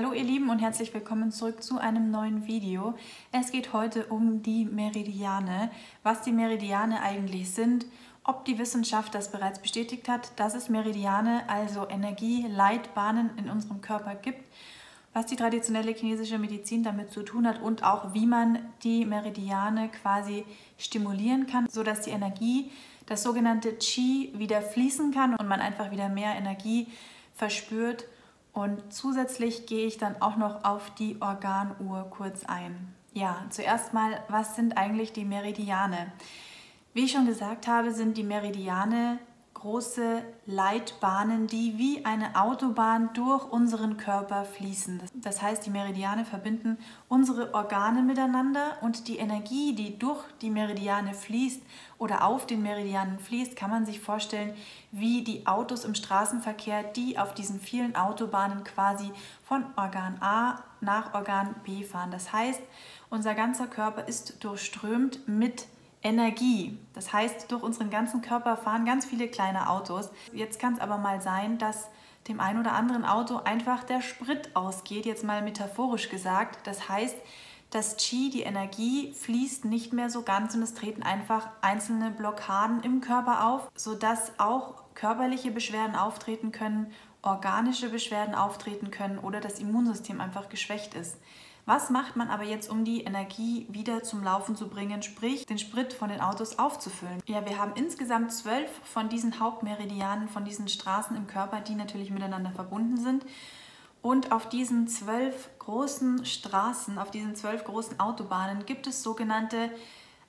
Hallo ihr Lieben und herzlich willkommen zurück zu einem neuen Video. Es geht heute um die Meridiane, was die Meridiane eigentlich sind, ob die Wissenschaft das bereits bestätigt hat, dass es Meridiane, also Energieleitbahnen in unserem Körper gibt, was die traditionelle chinesische Medizin damit zu tun hat und auch wie man die Meridiane quasi stimulieren kann, sodass die Energie, das sogenannte Qi, wieder fließen kann und man einfach wieder mehr Energie verspürt und zusätzlich gehe ich dann auch noch auf die Organuhr kurz ein. Ja, zuerst mal, was sind eigentlich die Meridiane? Wie ich schon gesagt habe, sind die Meridiane große Leitbahnen, die wie eine Autobahn durch unseren Körper fließen. Das heißt, die Meridiane verbinden unsere Organe miteinander und die Energie, die durch die Meridiane fließt oder auf den Meridianen fließt, kann man sich vorstellen, wie die Autos im Straßenverkehr, die auf diesen vielen Autobahnen quasi von Organ A nach Organ B fahren. Das heißt, unser ganzer Körper ist durchströmt mit Energie. Das heißt, durch unseren ganzen Körper fahren ganz viele kleine Autos. Jetzt kann es aber mal sein, dass dem einen oder anderen Auto einfach der Sprit ausgeht, jetzt mal metaphorisch gesagt. Das heißt, das Qi, die Energie, fließt nicht mehr so ganz und es treten einfach einzelne Blockaden im Körper auf, sodass auch körperliche Beschwerden auftreten können, organische Beschwerden auftreten können oder das Immunsystem einfach geschwächt ist. Was macht man aber jetzt, um die Energie wieder zum Laufen zu bringen, sprich den Sprit von den Autos aufzufüllen? Ja, wir haben insgesamt zwölf von diesen Hauptmeridianen, von diesen Straßen im Körper, die natürlich miteinander verbunden sind. Und auf diesen zwölf großen Straßen, auf diesen zwölf großen Autobahnen gibt es sogenannte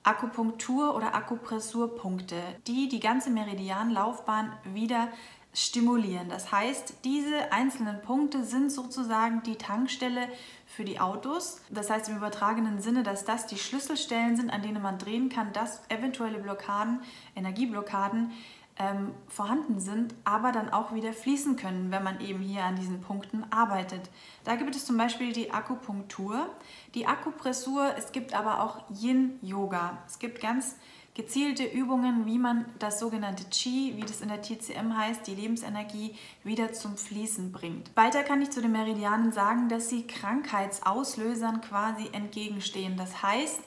Akupunktur- oder Akupressurpunkte, die die ganze Meridianlaufbahn wieder stimulieren. Das heißt, diese einzelnen Punkte sind sozusagen die Tankstelle für die Autos. Das heißt im übertragenen Sinne, dass das die Schlüsselstellen sind, an denen man drehen kann, dass eventuelle Blockaden, Energieblockaden ähm, vorhanden sind, aber dann auch wieder fließen können, wenn man eben hier an diesen Punkten arbeitet. Da gibt es zum Beispiel die Akupunktur, die Akupressur, es gibt aber auch Yin-Yoga. Es gibt ganz gezielte Übungen, wie man das sogenannte Qi, wie das in der TCM heißt, die Lebensenergie, wieder zum Fließen bringt. Weiter kann ich zu den Meridianen sagen, dass sie Krankheitsauslösern quasi entgegenstehen. Das heißt,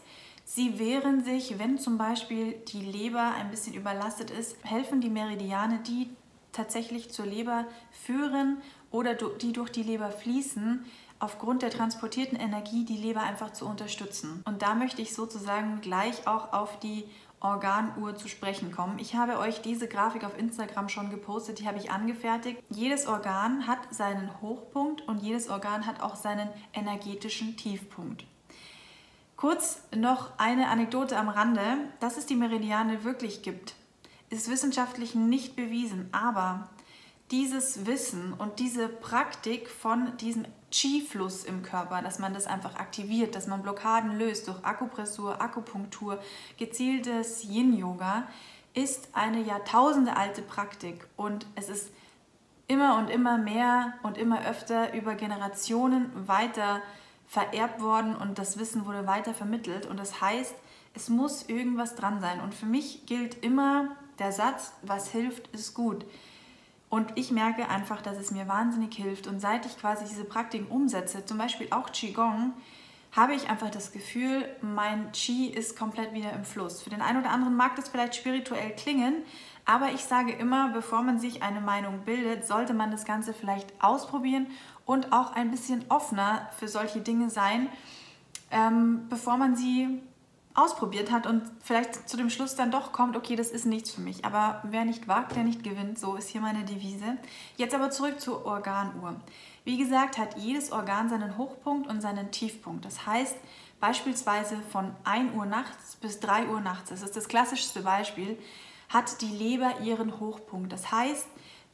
Sie wehren sich, wenn zum Beispiel die Leber ein bisschen überlastet ist, helfen die Meridiane, die tatsächlich zur Leber führen oder die durch die Leber fließen, aufgrund der transportierten Energie die Leber einfach zu unterstützen. Und da möchte ich sozusagen gleich auch auf die Organuhr zu sprechen kommen. Ich habe euch diese Grafik auf Instagram schon gepostet, die habe ich angefertigt. Jedes Organ hat seinen Hochpunkt und jedes Organ hat auch seinen energetischen Tiefpunkt. Kurz noch eine Anekdote am Rande, dass es die Meridiane wirklich gibt, ist wissenschaftlich nicht bewiesen, aber dieses Wissen und diese Praktik von diesem Qi-Fluss im Körper, dass man das einfach aktiviert, dass man Blockaden löst durch Akupressur, Akupunktur, gezieltes Yin-Yoga, ist eine jahrtausendealte Praktik. Und es ist immer und immer mehr und immer öfter über Generationen weiter vererbt worden und das Wissen wurde weiter vermittelt. Und das heißt, es muss irgendwas dran sein. Und für mich gilt immer der Satz, was hilft, ist gut. Und ich merke einfach, dass es mir wahnsinnig hilft. Und seit ich quasi diese Praktiken umsetze, zum Beispiel auch Qigong, habe ich einfach das Gefühl, mein Qi ist komplett wieder im Fluss. Für den einen oder anderen mag das vielleicht spirituell klingen, aber ich sage immer, bevor man sich eine Meinung bildet, sollte man das Ganze vielleicht ausprobieren und auch ein bisschen offener für solche Dinge sein, ähm, bevor man sie ausprobiert hat und vielleicht zu dem Schluss dann doch kommt, okay, das ist nichts für mich. Aber wer nicht wagt, der nicht gewinnt. So ist hier meine Devise. Jetzt aber zurück zur Organuhr. Wie gesagt, hat jedes Organ seinen Hochpunkt und seinen Tiefpunkt. Das heißt, beispielsweise von 1 Uhr nachts bis 3 Uhr nachts, das ist das klassischste Beispiel, hat die Leber ihren Hochpunkt. Das heißt,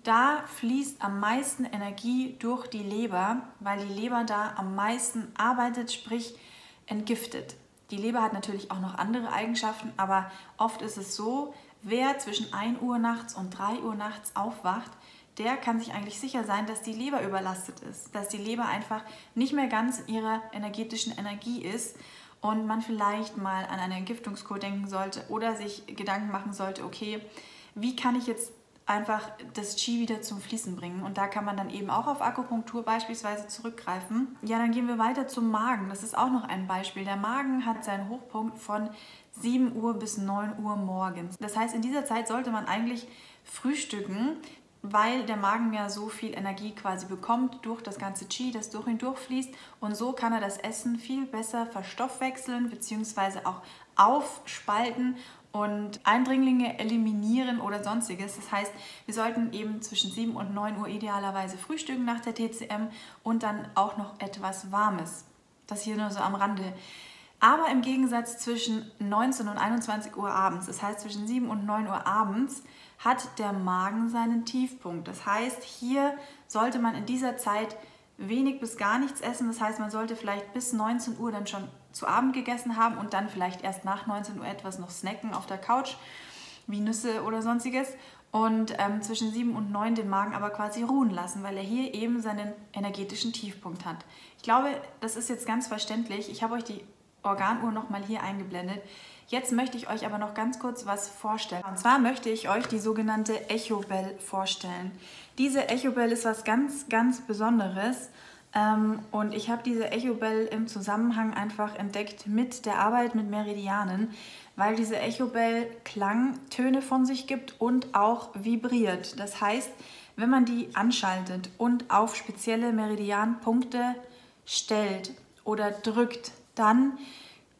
da fließt am meisten Energie durch die Leber, weil die Leber da am meisten arbeitet, sprich entgiftet. Die Leber hat natürlich auch noch andere Eigenschaften, aber oft ist es so, wer zwischen 1 Uhr nachts und 3 Uhr nachts aufwacht, der kann sich eigentlich sicher sein, dass die Leber überlastet ist, dass die Leber einfach nicht mehr ganz in ihrer energetischen Energie ist und man vielleicht mal an eine Entgiftungskur denken sollte oder sich Gedanken machen sollte, okay, wie kann ich jetzt einfach das Qi wieder zum Fließen bringen. Und da kann man dann eben auch auf Akupunktur beispielsweise zurückgreifen. Ja, dann gehen wir weiter zum Magen. Das ist auch noch ein Beispiel. Der Magen hat seinen Hochpunkt von 7 Uhr bis 9 Uhr morgens. Das heißt, in dieser Zeit sollte man eigentlich frühstücken, weil der Magen ja so viel Energie quasi bekommt durch das ganze Qi, das durch ihn durchfließt. Und so kann er das Essen viel besser verstoffwechseln bzw. auch aufspalten und Eindringlinge eliminieren oder sonstiges. Das heißt, wir sollten eben zwischen 7 und 9 Uhr idealerweise frühstücken nach der TCM und dann auch noch etwas Warmes. Das hier nur so am Rande. Aber im Gegensatz zwischen 19 und 21 Uhr abends, das heißt zwischen 7 und 9 Uhr abends, hat der Magen seinen Tiefpunkt. Das heißt, hier sollte man in dieser Zeit wenig bis gar nichts essen. Das heißt, man sollte vielleicht bis 19 Uhr dann schon zu Abend gegessen haben und dann vielleicht erst nach 19 Uhr etwas noch snacken auf der Couch, wie Nüsse oder sonstiges. Und ähm, zwischen 7 und 9 den Magen aber quasi ruhen lassen, weil er hier eben seinen energetischen Tiefpunkt hat. Ich glaube, das ist jetzt ganz verständlich. Ich habe euch die Organuhr nochmal hier eingeblendet. Jetzt möchte ich euch aber noch ganz kurz was vorstellen. Und zwar möchte ich euch die sogenannte Echobell vorstellen. Diese Echobell ist was ganz, ganz Besonderes. Ähm, und ich habe diese Echobell im Zusammenhang einfach entdeckt mit der Arbeit mit Meridianen, weil diese Echobell Klangtöne von sich gibt und auch vibriert. Das heißt, wenn man die anschaltet und auf spezielle Meridianpunkte stellt oder drückt, dann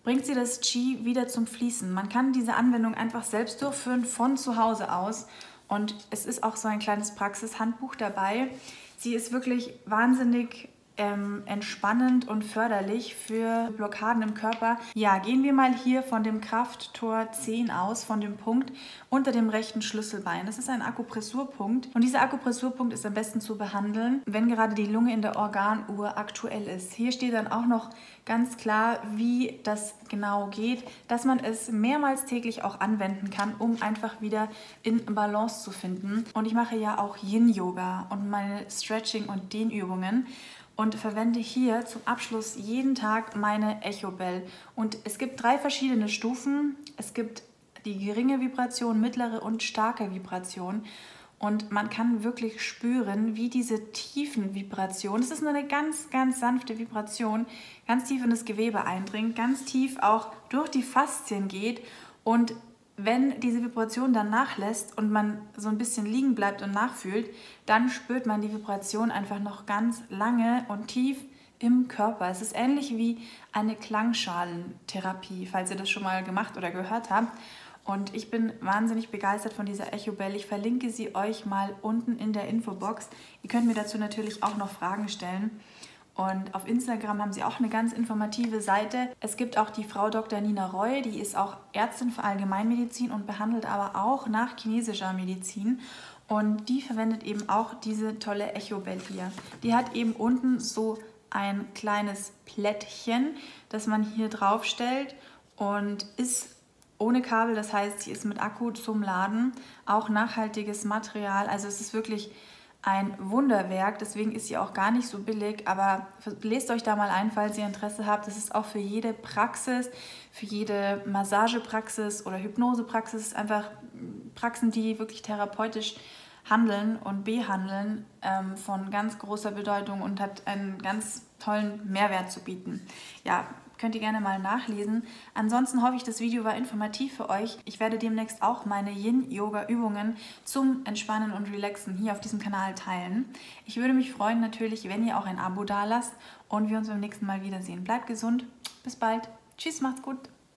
bringt sie das Qi wieder zum Fließen. Man kann diese Anwendung einfach selbst durchführen von zu Hause aus und es ist auch so ein kleines Praxishandbuch dabei. Sie ist wirklich wahnsinnig ähm, entspannend und förderlich für Blockaden im Körper. Ja, gehen wir mal hier von dem Krafttor 10 aus, von dem Punkt unter dem rechten Schlüsselbein. Das ist ein Akupressurpunkt und dieser Akupressurpunkt ist am besten zu behandeln, wenn gerade die Lunge in der Organuhr aktuell ist. Hier steht dann auch noch ganz klar, wie das genau geht, dass man es mehrmals täglich auch anwenden kann, um einfach wieder in Balance zu finden. Und ich mache ja auch Yin-Yoga und meine Stretching- und Dehnübungen und verwende hier zum Abschluss jeden Tag meine Echo Bell. Und es gibt drei verschiedene Stufen. Es gibt die geringe Vibration, mittlere und starke Vibration. Und man kann wirklich spüren, wie diese tiefen Vibrationen, es ist nur eine ganz, ganz sanfte Vibration, ganz tief in das Gewebe eindringt, ganz tief auch durch die Faszien geht und wenn diese Vibration dann nachlässt und man so ein bisschen liegen bleibt und nachfühlt, dann spürt man die Vibration einfach noch ganz lange und tief im Körper. Es ist ähnlich wie eine Klangschalentherapie, falls ihr das schon mal gemacht oder gehört habt. Und ich bin wahnsinnig begeistert von dieser Echo Bell. Ich verlinke sie euch mal unten in der Infobox. Ihr könnt mir dazu natürlich auch noch Fragen stellen. Und auf Instagram haben sie auch eine ganz informative Seite. Es gibt auch die Frau Dr. Nina Roy, die ist auch Ärztin für Allgemeinmedizin und behandelt aber auch nach chinesischer Medizin. Und die verwendet eben auch diese tolle Echo-Bell hier. Die hat eben unten so ein kleines Plättchen, das man hier drauf stellt und ist ohne Kabel, das heißt, sie ist mit Akku zum Laden, auch nachhaltiges Material. Also es ist wirklich ein Wunderwerk, deswegen ist sie auch gar nicht so billig, aber lest euch da mal ein, falls ihr Interesse habt. Das ist auch für jede Praxis, für jede Massagepraxis oder Hypnosepraxis, einfach Praxen, die wirklich therapeutisch handeln und behandeln, ähm, von ganz großer Bedeutung und hat einen ganz tollen Mehrwert zu bieten. Ja, Könnt ihr gerne mal nachlesen. Ansonsten hoffe ich, das Video war informativ für euch. Ich werde demnächst auch meine Yin-Yoga-Übungen zum Entspannen und Relaxen hier auf diesem Kanal teilen. Ich würde mich freuen natürlich, wenn ihr auch ein Abo dalasst und wir uns beim nächsten Mal wiedersehen. Bleibt gesund. Bis bald. Tschüss, macht's gut.